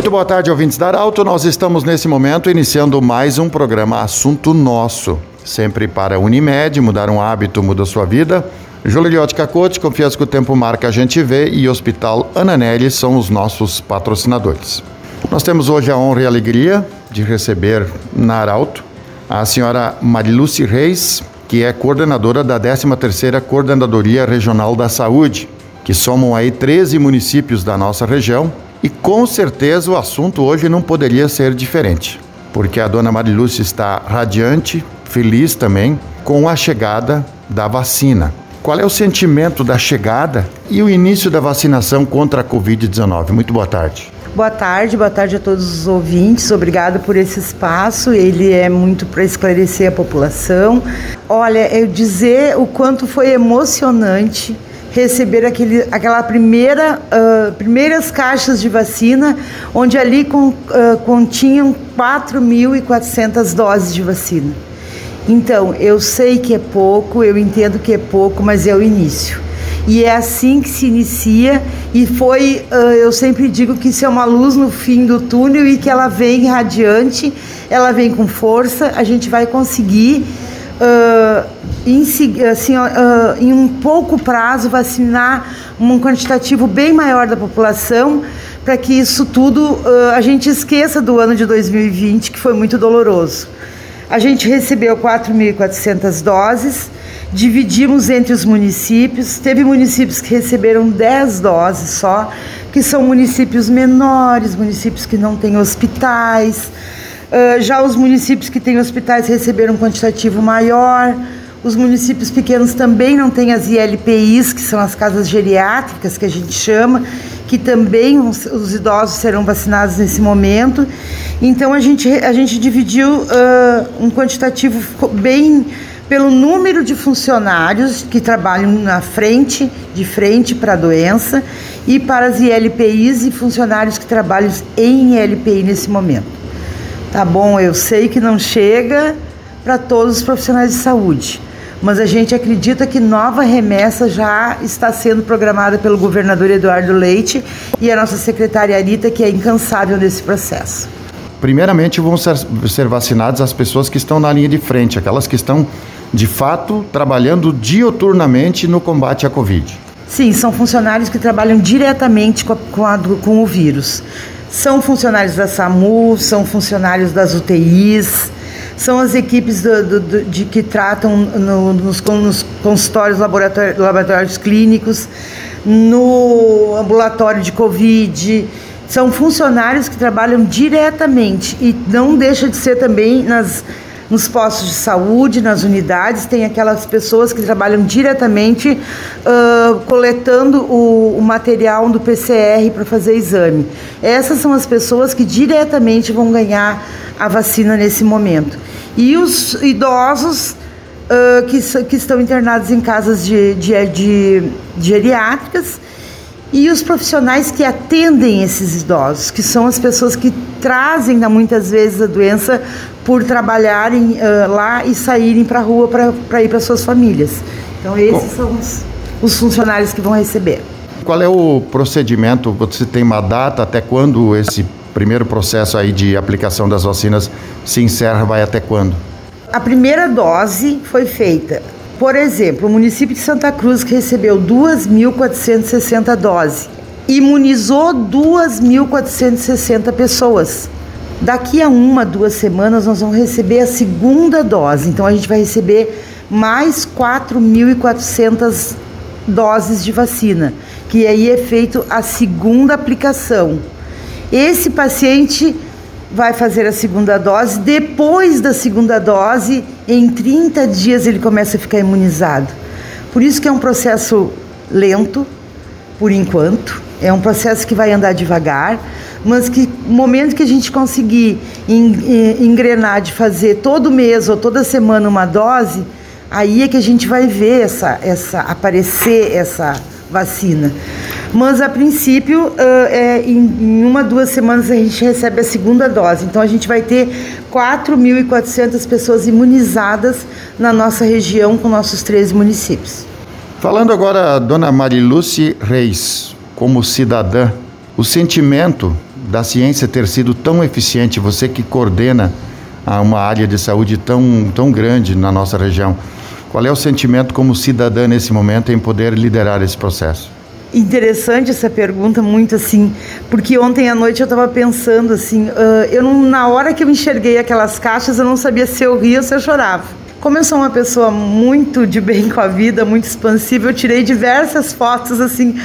Muito boa tarde, ouvintes da Arauto. Nós estamos nesse momento iniciando mais um programa Assunto Nosso. Sempre para Unimed, mudar um hábito muda sua vida. Juliote Cacote, confiança que o tempo marca a gente vê e Hospital Ananelli são os nossos patrocinadores. Nós temos hoje a honra e a alegria de receber na Arauto a senhora Mariluce Reis, que é coordenadora da 13ª Coordenadoria Regional da Saúde, que somam aí 13 municípios da nossa região e com certeza o assunto hoje não poderia ser diferente, porque a dona Marilúcia está radiante, feliz também com a chegada da vacina. Qual é o sentimento da chegada e o início da vacinação contra a Covid-19? Muito boa tarde. Boa tarde, boa tarde a todos os ouvintes. Obrigada por esse espaço. Ele é muito para esclarecer a população. Olha, eu dizer o quanto foi emocionante receber aquele, aquela primeira, uh, primeiras caixas de vacina, onde ali com, uh, continham 4.400 doses de vacina. Então, eu sei que é pouco, eu entendo que é pouco, mas é o início. E é assim que se inicia, e foi, uh, eu sempre digo que isso é uma luz no fim do túnel e que ela vem radiante, ela vem com força, a gente vai conseguir uh, em, assim, uh, em um pouco prazo, vacinar um quantitativo bem maior da população, para que isso tudo uh, a gente esqueça do ano de 2020, que foi muito doloroso. A gente recebeu 4.400 doses, dividimos entre os municípios. Teve municípios que receberam 10 doses só, que são municípios menores, municípios que não têm hospitais. Uh, já os municípios que têm hospitais receberam um quantitativo maior. Os municípios pequenos também não têm as ILPIs, que são as casas geriátricas, que a gente chama, que também os, os idosos serão vacinados nesse momento. Então a gente, a gente dividiu uh, um quantitativo bem pelo número de funcionários que trabalham na frente, de frente para a doença, e para as ILPIs e funcionários que trabalham em ILPI nesse momento. Tá bom, eu sei que não chega para todos os profissionais de saúde, mas a gente acredita que nova remessa já está sendo programada pelo governador Eduardo Leite e a nossa secretária Arita, que é incansável nesse processo. Primeiramente, vão ser, ser vacinadas as pessoas que estão na linha de frente, aquelas que estão, de fato, trabalhando dioturnamente no combate à Covid. Sim, são funcionários que trabalham diretamente com, a, com, a, com o vírus. São funcionários da SAMU, são funcionários das UTIs, são as equipes do, do, do, de que tratam no, nos, nos, consultórios laboratórios, laboratórios clínicos, no ambulatório de Covid. São funcionários que trabalham diretamente e não deixa de ser também nas nos postos de saúde, nas unidades, tem aquelas pessoas que trabalham diretamente uh, coletando o, o, material do PCR para fazer exame. Essas são as pessoas que diretamente vão ganhar a vacina nesse momento. E os idosos uh, que, que estão internados em casas de, de, de, geriátricas e os profissionais que atendem esses idosos, que são as pessoas que trazem muitas vezes a doença por trabalharem uh, lá e saírem para a rua para ir para suas famílias. Então esses são os, os funcionários que vão receber. Qual é o procedimento? Você tem uma data até quando esse primeiro processo aí de aplicação das vacinas se encerra? Vai até quando? A primeira dose foi feita por exemplo, o município de Santa Cruz que recebeu 2.460 doses, imunizou 2.460 pessoas. Daqui a uma, duas semanas, nós vamos receber a segunda dose. Então, a gente vai receber mais 4.400 doses de vacina, que aí é feito a segunda aplicação. Esse paciente vai fazer a segunda dose. Depois da segunda dose, em 30 dias ele começa a ficar imunizado. Por isso que é um processo lento, por enquanto. É um processo que vai andar devagar, mas que no momento que a gente conseguir engrenar de fazer todo mês ou toda semana uma dose, aí é que a gente vai ver essa, essa aparecer essa vacina. Mas a princípio, uh, é, em, em, uma, duas semanas a gente recebe a segunda dose. Então a gente vai ter 4.400 pessoas imunizadas na nossa região com nossos 13 municípios. Falando agora, dona Mariluce Reis, como cidadã, o sentimento da ciência ter sido tão eficiente, você que coordena uma área de saúde tão, tão grande na nossa região, qual é o sentimento como cidadã nesse momento em poder liderar esse processo? Interessante essa pergunta, muito assim, porque ontem à noite eu estava pensando assim, uh, eu não, na hora que eu enxerguei aquelas caixas, eu não sabia se eu ria ou se eu chorava. Como eu sou uma pessoa muito de bem com a vida, muito expansiva, eu tirei diversas fotos assim,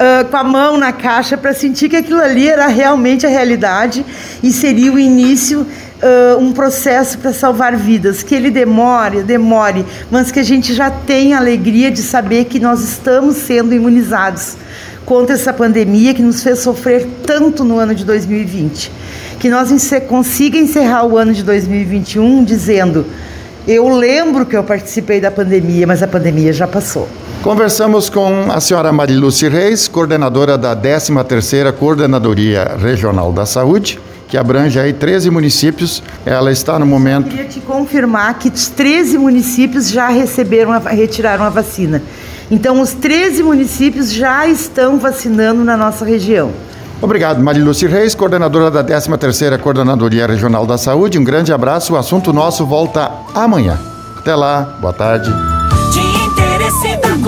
uh, com a mão na caixa para sentir que aquilo ali era realmente a realidade e seria o início uh, um processo para salvar vidas, que ele demore, demore, mas que a gente já tenha a alegria de saber que nós estamos sendo imunizados contra essa pandemia que nos fez sofrer tanto no ano de 2020. Que nós consiga encerrar o ano de 2021 dizendo: eu lembro que eu participei da pandemia, mas a pandemia já passou. Conversamos com a senhora Mariluce Reis, coordenadora da 13ª Coordenadoria Regional da Saúde, que abrange aí 13 municípios. Ela está no momento. Eu queria te confirmar que os 13 municípios já receberam, a, retiraram a vacina. Então, os 13 municípios já estão vacinando na nossa região. Obrigado, Mariluce Reis, coordenadora da 13ª Coordenadoria Regional da Saúde. Um grande abraço. O assunto nosso volta amanhã. Até lá. Boa tarde.